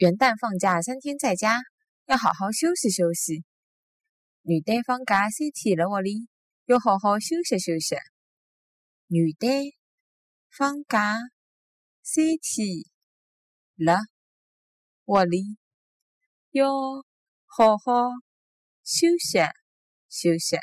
元旦放假三天在家，要好好休息休息。元旦放假三天了，屋里要好好休息休息。元旦放假三天了，屋里要好好休息休息。